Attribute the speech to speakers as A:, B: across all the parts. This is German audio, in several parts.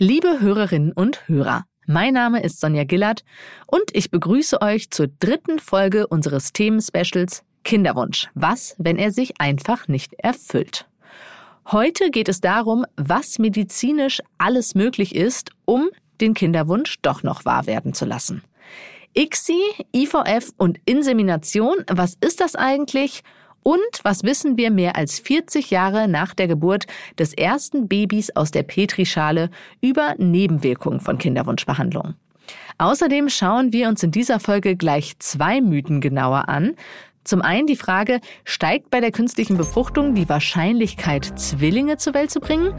A: Liebe Hörerinnen und Hörer, mein Name ist Sonja Gillard und ich begrüße euch zur dritten Folge unseres Themenspecials Kinderwunsch. Was, wenn er sich einfach nicht erfüllt? Heute geht es darum, was medizinisch alles möglich ist, um den Kinderwunsch doch noch wahr werden zu lassen. ICSI, IVF und Insemination, was ist das eigentlich und was wissen wir mehr als 40 Jahre nach der Geburt des ersten Babys aus der Petrischale über Nebenwirkungen von Kinderwunschbehandlung? Außerdem schauen wir uns in dieser Folge gleich zwei Mythen genauer an. Zum einen die Frage, steigt bei der künstlichen Befruchtung die Wahrscheinlichkeit, Zwillinge zur Welt zu bringen?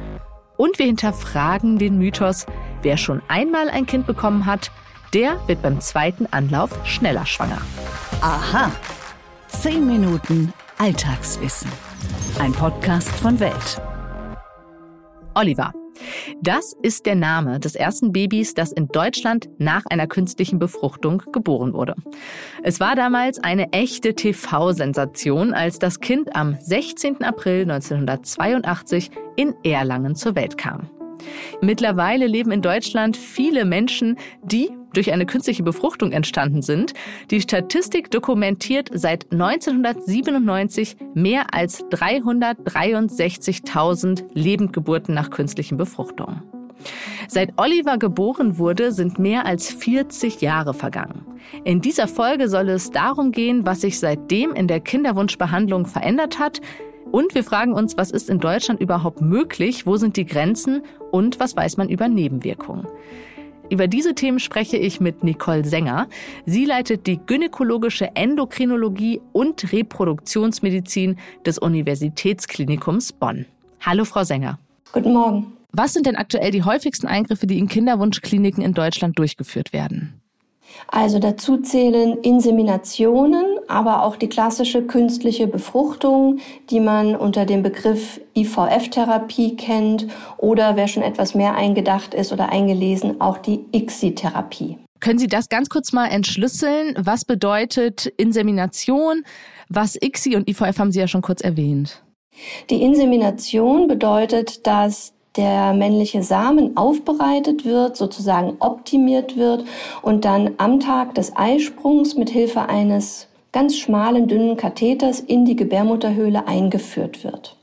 A: Und wir hinterfragen den Mythos, wer schon einmal ein Kind bekommen hat, der wird beim zweiten Anlauf schneller schwanger.
B: Aha. Zehn Minuten Alltagswissen. Ein Podcast von Welt.
A: Oliver. Das ist der Name des ersten Babys, das in Deutschland nach einer künstlichen Befruchtung geboren wurde. Es war damals eine echte TV-Sensation, als das Kind am 16. April 1982 in Erlangen zur Welt kam. Mittlerweile leben in Deutschland viele Menschen, die durch eine künstliche Befruchtung entstanden sind. Die Statistik dokumentiert seit 1997 mehr als 363.000 Lebendgeburten nach künstlichen Befruchtungen. Seit Oliver geboren wurde, sind mehr als 40 Jahre vergangen. In dieser Folge soll es darum gehen, was sich seitdem in der Kinderwunschbehandlung verändert hat. Und wir fragen uns, was ist in Deutschland überhaupt möglich, wo sind die Grenzen und was weiß man über Nebenwirkungen. Über diese Themen spreche ich mit Nicole Sänger. Sie leitet die gynäkologische Endokrinologie und Reproduktionsmedizin des Universitätsklinikums Bonn. Hallo, Frau Sänger.
C: Guten Morgen.
A: Was sind denn aktuell die häufigsten Eingriffe, die in Kinderwunschkliniken in Deutschland durchgeführt werden?
C: Also dazu zählen Inseminationen, aber auch die klassische künstliche Befruchtung, die man unter dem Begriff IVF-Therapie kennt oder wer schon etwas mehr eingedacht ist oder eingelesen, auch die ICSI-Therapie.
A: Können Sie das ganz kurz mal entschlüsseln? Was bedeutet Insemination? Was ICSI und IVF haben Sie ja schon kurz erwähnt.
C: Die Insemination bedeutet, dass der männliche Samen aufbereitet wird, sozusagen optimiert wird und dann am Tag des Eisprungs mit Hilfe eines ganz schmalen, dünnen Katheters in die Gebärmutterhöhle eingeführt wird.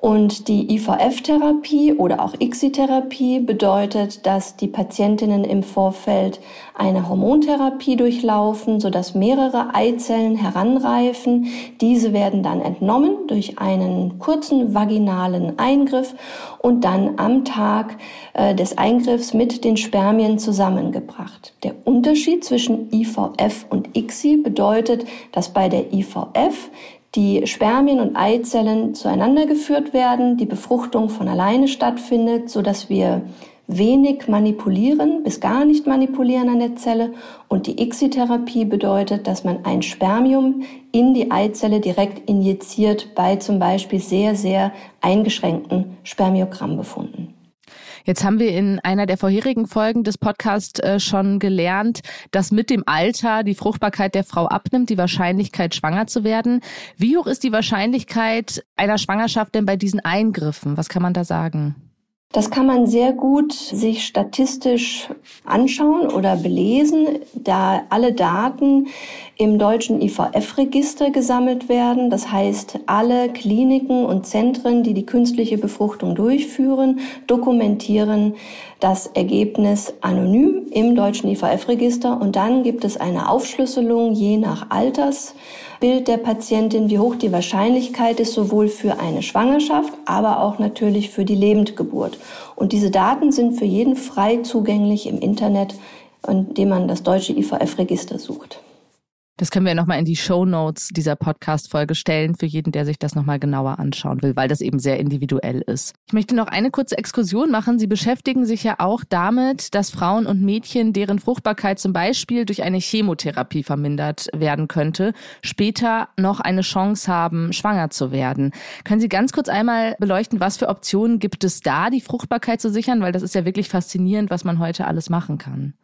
C: Und die IVF-Therapie oder auch ICSI-Therapie bedeutet, dass die Patientinnen im Vorfeld eine Hormontherapie durchlaufen, sodass mehrere Eizellen heranreifen. Diese werden dann entnommen durch einen kurzen vaginalen Eingriff und dann am Tag äh, des Eingriffs mit den Spermien zusammengebracht. Der Unterschied zwischen IVF und ICSI bedeutet, dass bei der IVF die Spermien und Eizellen zueinander geführt werden, die Befruchtung von alleine stattfindet, so dass wir wenig manipulieren, bis gar nicht manipulieren an der Zelle. Und die ICSI-Therapie bedeutet, dass man ein Spermium in die Eizelle direkt injiziert bei zum Beispiel sehr, sehr eingeschränkten Spermiogrammbefunden.
A: Jetzt haben wir in einer der vorherigen Folgen des Podcasts äh, schon gelernt, dass mit dem Alter die Fruchtbarkeit der Frau abnimmt, die Wahrscheinlichkeit schwanger zu werden. Wie hoch ist die Wahrscheinlichkeit einer Schwangerschaft denn bei diesen Eingriffen? Was kann man da sagen?
C: Das kann man sehr gut sich statistisch anschauen oder belesen, da alle Daten im deutschen IVF-Register gesammelt werden. Das heißt, alle Kliniken und Zentren, die die künstliche Befruchtung durchführen, dokumentieren das Ergebnis anonym im deutschen IVF-Register und dann gibt es eine Aufschlüsselung je nach Alters Bild der Patientin, wie hoch die Wahrscheinlichkeit ist, sowohl für eine Schwangerschaft, aber auch natürlich für die Lebendgeburt. Und diese Daten sind für jeden frei zugänglich im Internet, indem man das deutsche IVF-Register sucht.
A: Das können wir nochmal in die Show Notes dieser Podcast-Folge stellen für jeden, der sich das nochmal genauer anschauen will, weil das eben sehr individuell ist. Ich möchte noch eine kurze Exkursion machen. Sie beschäftigen sich ja auch damit, dass Frauen und Mädchen, deren Fruchtbarkeit zum Beispiel durch eine Chemotherapie vermindert werden könnte, später noch eine Chance haben, schwanger zu werden. Können Sie ganz kurz einmal beleuchten, was für Optionen gibt es da, die Fruchtbarkeit zu sichern? Weil das ist ja wirklich faszinierend, was man heute alles machen kann.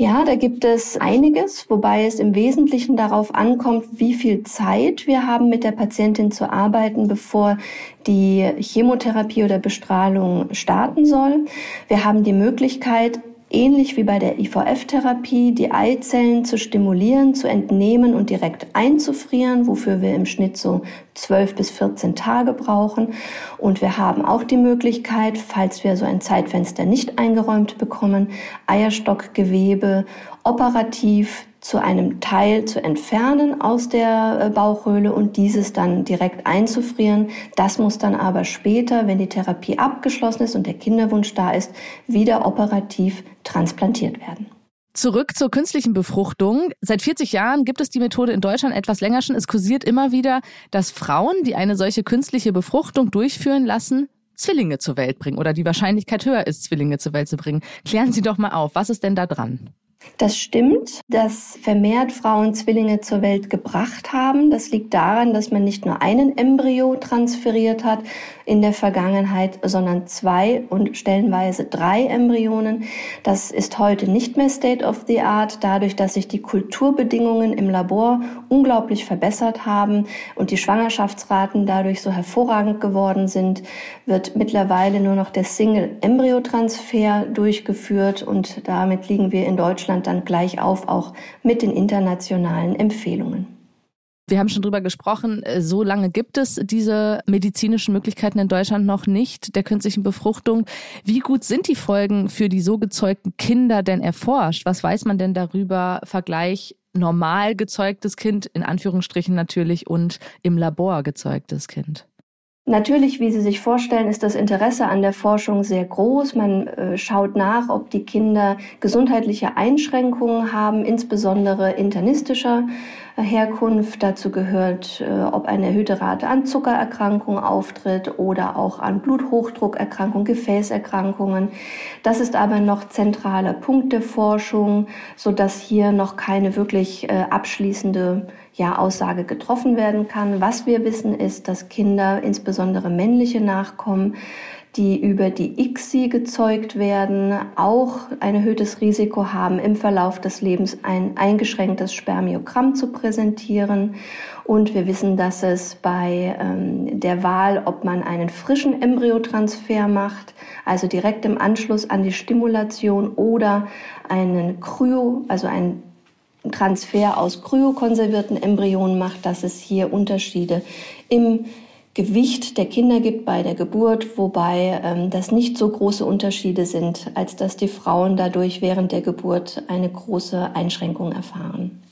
C: Ja, da gibt es einiges, wobei es im Wesentlichen darauf ankommt, wie viel Zeit wir haben, mit der Patientin zu arbeiten, bevor die Chemotherapie oder Bestrahlung starten soll. Wir haben die Möglichkeit, ähnlich wie bei der IVF-Therapie, die Eizellen zu stimulieren, zu entnehmen und direkt einzufrieren, wofür wir im Schnitt so 12 bis 14 Tage brauchen. Und wir haben auch die Möglichkeit, falls wir so ein Zeitfenster nicht eingeräumt bekommen, Eierstockgewebe operativ zu einem Teil zu entfernen aus der äh, Bauchhöhle und dieses dann direkt einzufrieren. Das muss dann aber später, wenn die Therapie abgeschlossen ist und der Kinderwunsch da ist, wieder operativ transplantiert werden.
A: Zurück zur künstlichen Befruchtung. Seit 40 Jahren gibt es die Methode in Deutschland etwas länger schon. Es kursiert immer wieder, dass Frauen, die eine solche künstliche Befruchtung durchführen lassen, Zwillinge zur Welt bringen oder die Wahrscheinlichkeit höher ist, Zwillinge zur Welt zu bringen. Klären Sie doch mal auf, was ist denn da dran?
C: Das stimmt, dass vermehrt Frauen Zwillinge zur Welt gebracht haben. Das liegt daran, dass man nicht nur einen Embryo transferiert hat in der Vergangenheit, sondern zwei und stellenweise drei Embryonen. Das ist heute nicht mehr State of the Art, dadurch, dass sich die Kulturbedingungen im Labor unglaublich verbessert haben und die Schwangerschaftsraten dadurch so hervorragend geworden sind, wird mittlerweile nur noch der Single-Embryo-Transfer durchgeführt und damit liegen wir in Deutschland dann gleich auf, auch mit den internationalen Empfehlungen.
A: Wir haben schon drüber gesprochen, äh, so lange gibt es diese medizinischen Möglichkeiten in Deutschland noch nicht der künstlichen Befruchtung. Wie gut sind die Folgen für die so gezeugten Kinder denn erforscht? Was weiß man denn darüber? Vergleich normal gezeugtes Kind, in Anführungsstrichen natürlich, und im Labor gezeugtes Kind.
C: Natürlich, wie Sie sich vorstellen, ist das Interesse an der Forschung sehr groß. Man äh, schaut nach, ob die Kinder gesundheitliche Einschränkungen haben, insbesondere internistischer Herkunft. Dazu gehört, äh, ob eine erhöhte Rate an Zuckererkrankungen auftritt oder auch an Bluthochdruckerkrankungen, Gefäßerkrankungen. Das ist aber noch zentraler Punkt der Forschung, so dass hier noch keine wirklich äh, abschließende ja, Aussage getroffen werden kann. Was wir wissen ist, dass Kinder, insbesondere männliche Nachkommen, die über die ICSI gezeugt werden, auch ein erhöhtes Risiko haben, im Verlauf des Lebens ein eingeschränktes Spermiogramm zu präsentieren. Und wir wissen, dass es bei ähm, der Wahl, ob man einen frischen Embryotransfer macht, also direkt im Anschluss an die Stimulation oder einen Kryo, also einen Transfer aus kryokonservierten Embryonen macht, dass es hier Unterschiede im Gewicht der Kinder gibt bei der Geburt, wobei ähm, das nicht so große Unterschiede sind, als dass die Frauen dadurch während der Geburt eine große Einschränkung erfahren.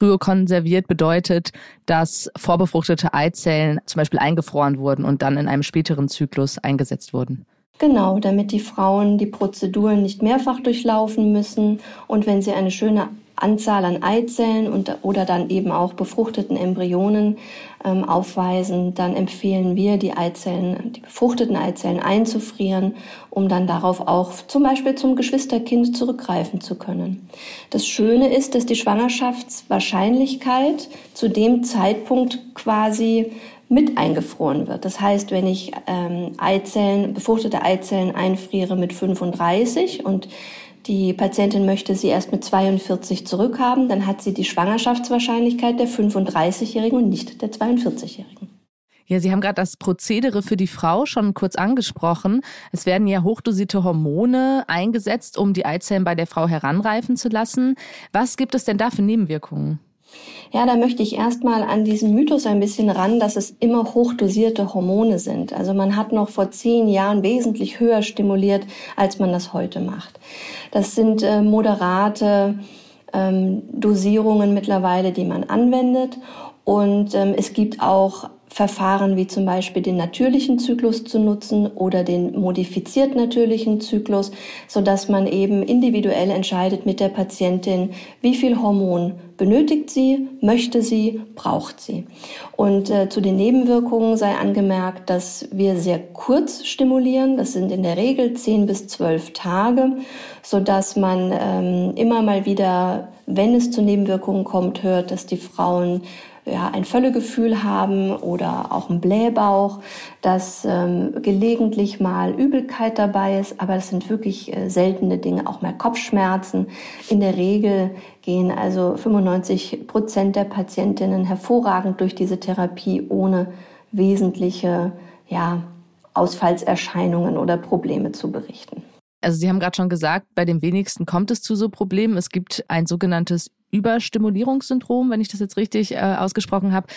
A: Kryokonserviert bedeutet, dass vorbefruchtete Eizellen zum Beispiel eingefroren wurden und dann in einem späteren Zyklus eingesetzt wurden.
C: Genau, damit die Frauen die Prozeduren nicht mehrfach durchlaufen müssen und wenn sie eine schöne Anzahl an Eizellen und, oder dann eben auch befruchteten Embryonen ähm, aufweisen, dann empfehlen wir, die Eizellen, die befruchteten Eizellen einzufrieren, um dann darauf auch zum Beispiel zum Geschwisterkind zurückgreifen zu können. Das Schöne ist, dass die Schwangerschaftswahrscheinlichkeit zu dem Zeitpunkt quasi mit eingefroren wird. Das heißt, wenn ich ähm, Eizellen, befruchtete Eizellen einfriere mit 35 und die Patientin möchte sie erst mit 42 zurückhaben, dann hat sie die Schwangerschaftswahrscheinlichkeit der 35-Jährigen und nicht der 42-Jährigen.
A: Ja, Sie haben gerade das Prozedere für die Frau schon kurz angesprochen. Es werden ja hochdosierte Hormone eingesetzt, um die Eizellen bei der Frau heranreifen zu lassen. Was gibt es denn da für Nebenwirkungen?
C: Ja, da möchte ich erstmal an diesen Mythos ein bisschen ran, dass es immer hochdosierte Hormone sind. Also man hat noch vor zehn Jahren wesentlich höher stimuliert, als man das heute macht. Das sind äh, moderate ähm, Dosierungen mittlerweile, die man anwendet. Und ähm, es gibt auch Verfahren wie zum Beispiel den natürlichen Zyklus zu nutzen oder den modifiziert natürlichen Zyklus, so dass man eben individuell entscheidet mit der Patientin, wie viel Hormon benötigt sie, möchte sie, braucht sie. Und äh, zu den Nebenwirkungen sei angemerkt, dass wir sehr kurz stimulieren. Das sind in der Regel 10 bis 12 Tage, so dass man ähm, immer mal wieder, wenn es zu Nebenwirkungen kommt, hört, dass die Frauen ja, ein Völlegefühl haben oder auch einen Blähbauch, dass ähm, gelegentlich mal Übelkeit dabei ist, aber das sind wirklich äh, seltene Dinge, auch mal Kopfschmerzen. In der Regel gehen also 95 Prozent der Patientinnen hervorragend durch diese Therapie ohne wesentliche ja, Ausfallserscheinungen oder Probleme zu berichten.
A: Also Sie haben gerade schon gesagt, bei den wenigsten kommt es zu so Problemen. Es gibt ein sogenanntes Überstimulierungssyndrom, wenn ich das jetzt richtig äh, ausgesprochen habe.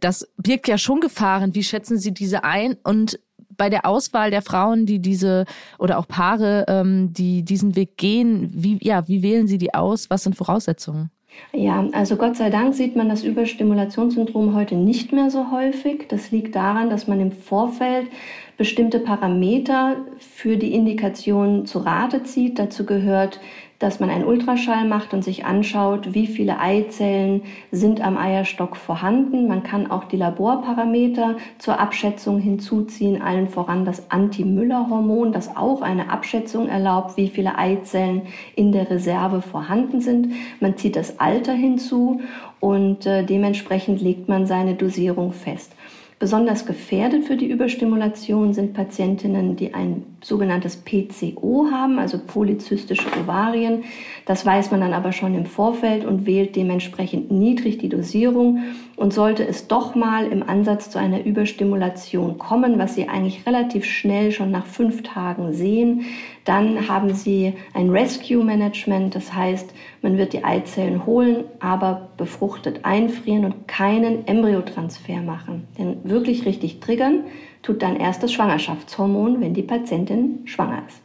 A: Das birgt ja schon Gefahren. Wie schätzen Sie diese ein? Und bei der Auswahl der Frauen, die diese oder auch Paare, ähm, die diesen Weg gehen, wie, ja, wie wählen Sie die aus? Was sind Voraussetzungen?
C: Ja, also Gott sei Dank sieht man das Überstimulationssyndrom heute nicht mehr so häufig. Das liegt daran, dass man im Vorfeld bestimmte Parameter für die Indikation zu Rate zieht. Dazu gehört, dass man einen Ultraschall macht und sich anschaut, wie viele Eizellen sind am Eierstock vorhanden. Man kann auch die Laborparameter zur Abschätzung hinzuziehen, allen voran das Anti-Müller-Hormon, das auch eine Abschätzung erlaubt, wie viele Eizellen in der Reserve vorhanden sind. Man zieht das Alter hinzu und äh, dementsprechend legt man seine Dosierung fest. Besonders gefährdet für die Überstimulation sind Patientinnen, die ein sogenanntes PCO haben, also polyzystische Ovarien. Das weiß man dann aber schon im Vorfeld und wählt dementsprechend niedrig die Dosierung. Und sollte es doch mal im Ansatz zu einer Überstimulation kommen, was Sie eigentlich relativ schnell schon nach fünf Tagen sehen, dann haben Sie ein Rescue Management. Das heißt, man wird die Eizellen holen, aber befruchtet einfrieren und keinen Embryotransfer machen. Denn wirklich richtig triggern tut dann erst das Schwangerschaftshormon, wenn die Patientin schwanger ist.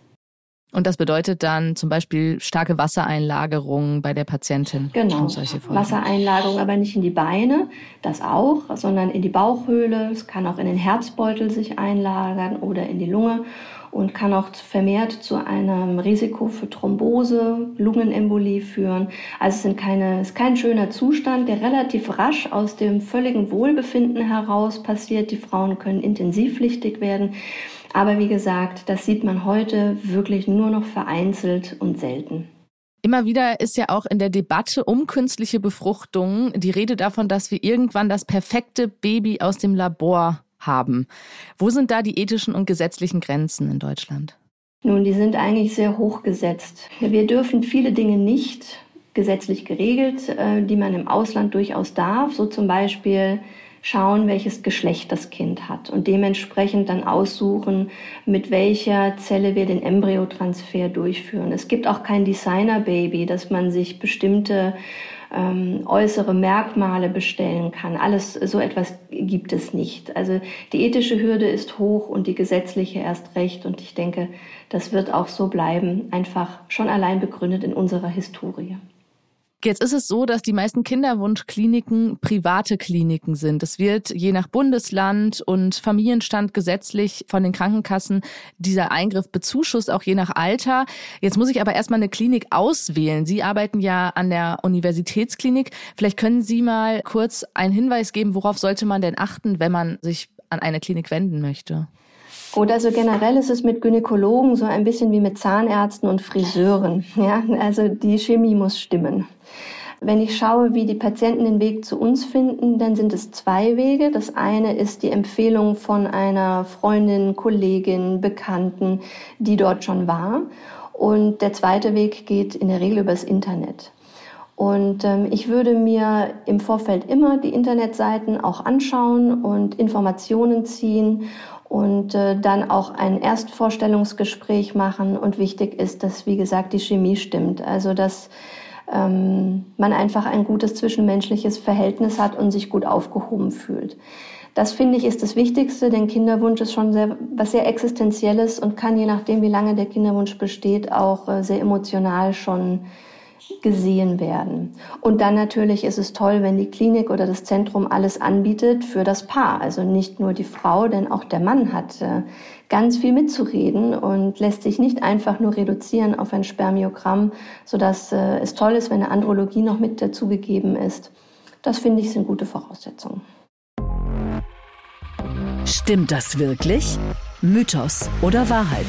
A: Und das bedeutet dann zum Beispiel starke Wassereinlagerung bei der Patientin.
C: Genau. Wassereinlagerung aber nicht in die Beine, das auch, sondern in die Bauchhöhle. Es kann auch in den Herzbeutel sich einlagern oder in die Lunge und kann auch vermehrt zu einem Risiko für Thrombose, Lungenembolie führen. Also es sind keine, ist kein schöner Zustand, der relativ rasch aus dem völligen Wohlbefinden heraus passiert. Die Frauen können intensivpflichtig werden. Aber wie gesagt, das sieht man heute wirklich nur noch vereinzelt und selten.
A: Immer wieder ist ja auch in der Debatte um künstliche Befruchtung die Rede davon, dass wir irgendwann das perfekte Baby aus dem Labor haben. Wo sind da die ethischen und gesetzlichen Grenzen in Deutschland?
C: Nun, die sind eigentlich sehr hoch gesetzt. Wir dürfen viele Dinge nicht gesetzlich geregelt, äh, die man im Ausland durchaus darf. So zum Beispiel schauen, welches Geschlecht das Kind hat und dementsprechend dann aussuchen, mit welcher Zelle wir den Embryotransfer durchführen. Es gibt auch kein Designer-Baby, dass man sich bestimmte ähm, äußere Merkmale bestellen kann. Alles so etwas gibt es nicht. Also die ethische Hürde ist hoch und die gesetzliche erst recht. Und ich denke, das wird auch so bleiben, einfach schon allein begründet in unserer Historie.
A: Jetzt ist es so, dass die meisten Kinderwunschkliniken private Kliniken sind. Es wird je nach Bundesland und Familienstand gesetzlich von den Krankenkassen dieser Eingriff bezuschusst, auch je nach Alter. Jetzt muss ich aber erstmal eine Klinik auswählen. Sie arbeiten ja an der Universitätsklinik. Vielleicht können Sie mal kurz einen Hinweis geben, worauf sollte man denn achten, wenn man sich an eine Klinik wenden möchte?
C: Gut, also generell ist es mit Gynäkologen so ein bisschen wie mit Zahnärzten und Friseuren. Ja, also die Chemie muss stimmen. Wenn ich schaue, wie die Patienten den Weg zu uns finden, dann sind es zwei Wege. Das eine ist die Empfehlung von einer Freundin, Kollegin, Bekannten, die dort schon war. Und der zweite Weg geht in der Regel übers Internet. Und ähm, ich würde mir im Vorfeld immer die Internetseiten auch anschauen und Informationen ziehen und äh, dann auch ein Erstvorstellungsgespräch machen. Und wichtig ist, dass, wie gesagt, die Chemie stimmt. Also, dass ähm, man einfach ein gutes zwischenmenschliches Verhältnis hat und sich gut aufgehoben fühlt. Das finde ich ist das Wichtigste, denn Kinderwunsch ist schon sehr, was sehr Existenzielles und kann je nachdem, wie lange der Kinderwunsch besteht, auch äh, sehr emotional schon gesehen werden. Und dann natürlich ist es toll, wenn die Klinik oder das Zentrum alles anbietet für das Paar. Also nicht nur die Frau, denn auch der Mann hat äh, ganz viel mitzureden und lässt sich nicht einfach nur reduzieren auf ein Spermiogramm, sodass äh, es toll ist, wenn eine Andrologie noch mit dazugegeben ist. Das finde ich sind gute Voraussetzungen.
B: Stimmt das wirklich? Mythos oder Wahrheit?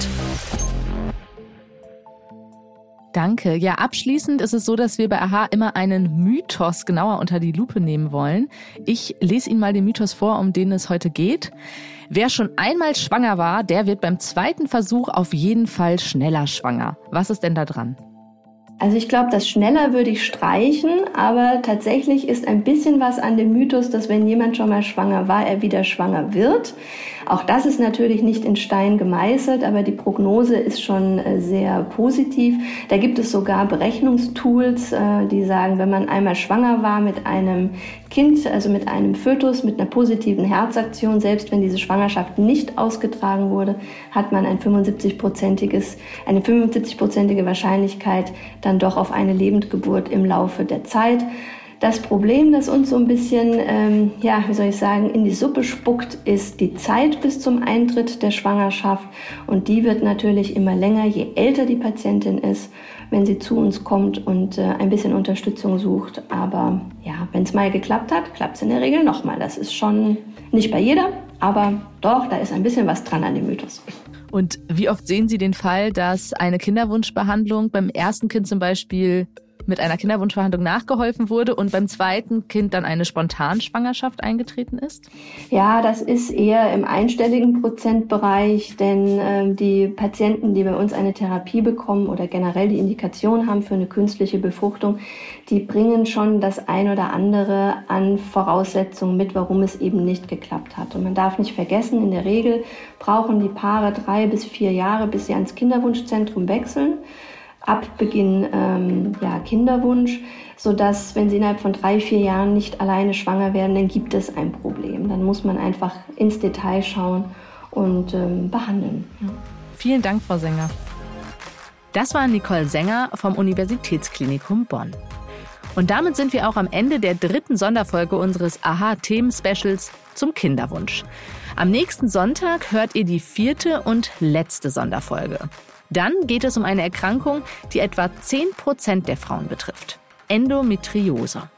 A: Danke. Ja, abschließend ist es so, dass wir bei AHA immer einen Mythos genauer unter die Lupe nehmen wollen. Ich lese Ihnen mal den Mythos vor, um den es heute geht. Wer schon einmal schwanger war, der wird beim zweiten Versuch auf jeden Fall schneller schwanger. Was ist denn da dran?
C: Also ich glaube, das schneller würde ich streichen, aber tatsächlich ist ein bisschen was an dem Mythos, dass wenn jemand schon mal schwanger war, er wieder schwanger wird. Auch das ist natürlich nicht in Stein gemeißelt, aber die Prognose ist schon äh, sehr positiv. Da gibt es sogar Berechnungstools, äh, die sagen, wenn man einmal schwanger war mit einem Kind, also mit einem Fötus, mit einer positiven Herzaktion, selbst wenn diese Schwangerschaft nicht ausgetragen wurde, hat man ein 75-prozentiges, eine 75-prozentige Wahrscheinlichkeit, dann doch auf eine Lebendgeburt im Laufe der Zeit. Das Problem, das uns so ein bisschen, ähm, ja, wie soll ich sagen, in die Suppe spuckt, ist die Zeit bis zum Eintritt der Schwangerschaft. Und die wird natürlich immer länger, je älter die Patientin ist, wenn sie zu uns kommt und äh, ein bisschen Unterstützung sucht. Aber ja, wenn es mal geklappt hat, klappt es in der Regel nochmal. Das ist schon nicht bei jeder, aber doch, da ist ein bisschen was dran an dem Mythos.
A: Und wie oft sehen Sie den Fall, dass eine Kinderwunschbehandlung beim ersten Kind zum Beispiel mit einer Kinderwunschverhandlung nachgeholfen wurde und beim zweiten Kind dann eine Spontanschwangerschaft eingetreten ist?
C: Ja, das ist eher im einstelligen Prozentbereich, denn äh, die Patienten, die bei uns eine Therapie bekommen oder generell die Indikation haben für eine künstliche Befruchtung, die bringen schon das ein oder andere an Voraussetzungen mit, warum es eben nicht geklappt hat. Und man darf nicht vergessen, in der Regel brauchen die Paare drei bis vier Jahre, bis sie ans Kinderwunschzentrum wechseln ab Beginn ähm, ja, Kinderwunsch, sodass, wenn sie innerhalb von drei, vier Jahren nicht alleine schwanger werden, dann gibt es ein Problem. Dann muss man einfach ins Detail schauen und ähm, behandeln. Ja.
A: Vielen Dank, Frau Sänger. Das war Nicole Sänger vom Universitätsklinikum Bonn. Und damit sind wir auch am Ende der dritten Sonderfolge unseres AHA-Themen-Specials zum Kinderwunsch. Am nächsten Sonntag hört ihr die vierte und letzte Sonderfolge. Dann geht es um eine Erkrankung, die etwa 10 Prozent der Frauen betrifft. Endometriose.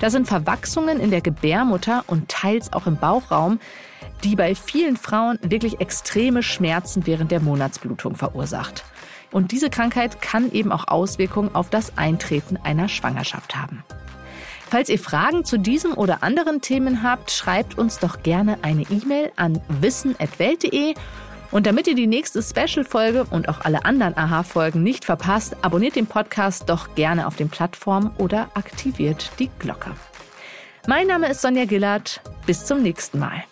A: Das sind Verwachsungen in der Gebärmutter und teils auch im Bauchraum, die bei vielen Frauen wirklich extreme Schmerzen während der Monatsblutung verursacht. Und diese Krankheit kann eben auch Auswirkungen auf das Eintreten einer Schwangerschaft haben. Falls ihr Fragen zu diesem oder anderen Themen habt, schreibt uns doch gerne eine E-Mail an wissen.welt.de und damit ihr die nächste Special-Folge und auch alle anderen AHA-Folgen nicht verpasst, abonniert den Podcast doch gerne auf den Plattformen oder aktiviert die Glocke. Mein Name ist Sonja Gillard. Bis zum nächsten Mal.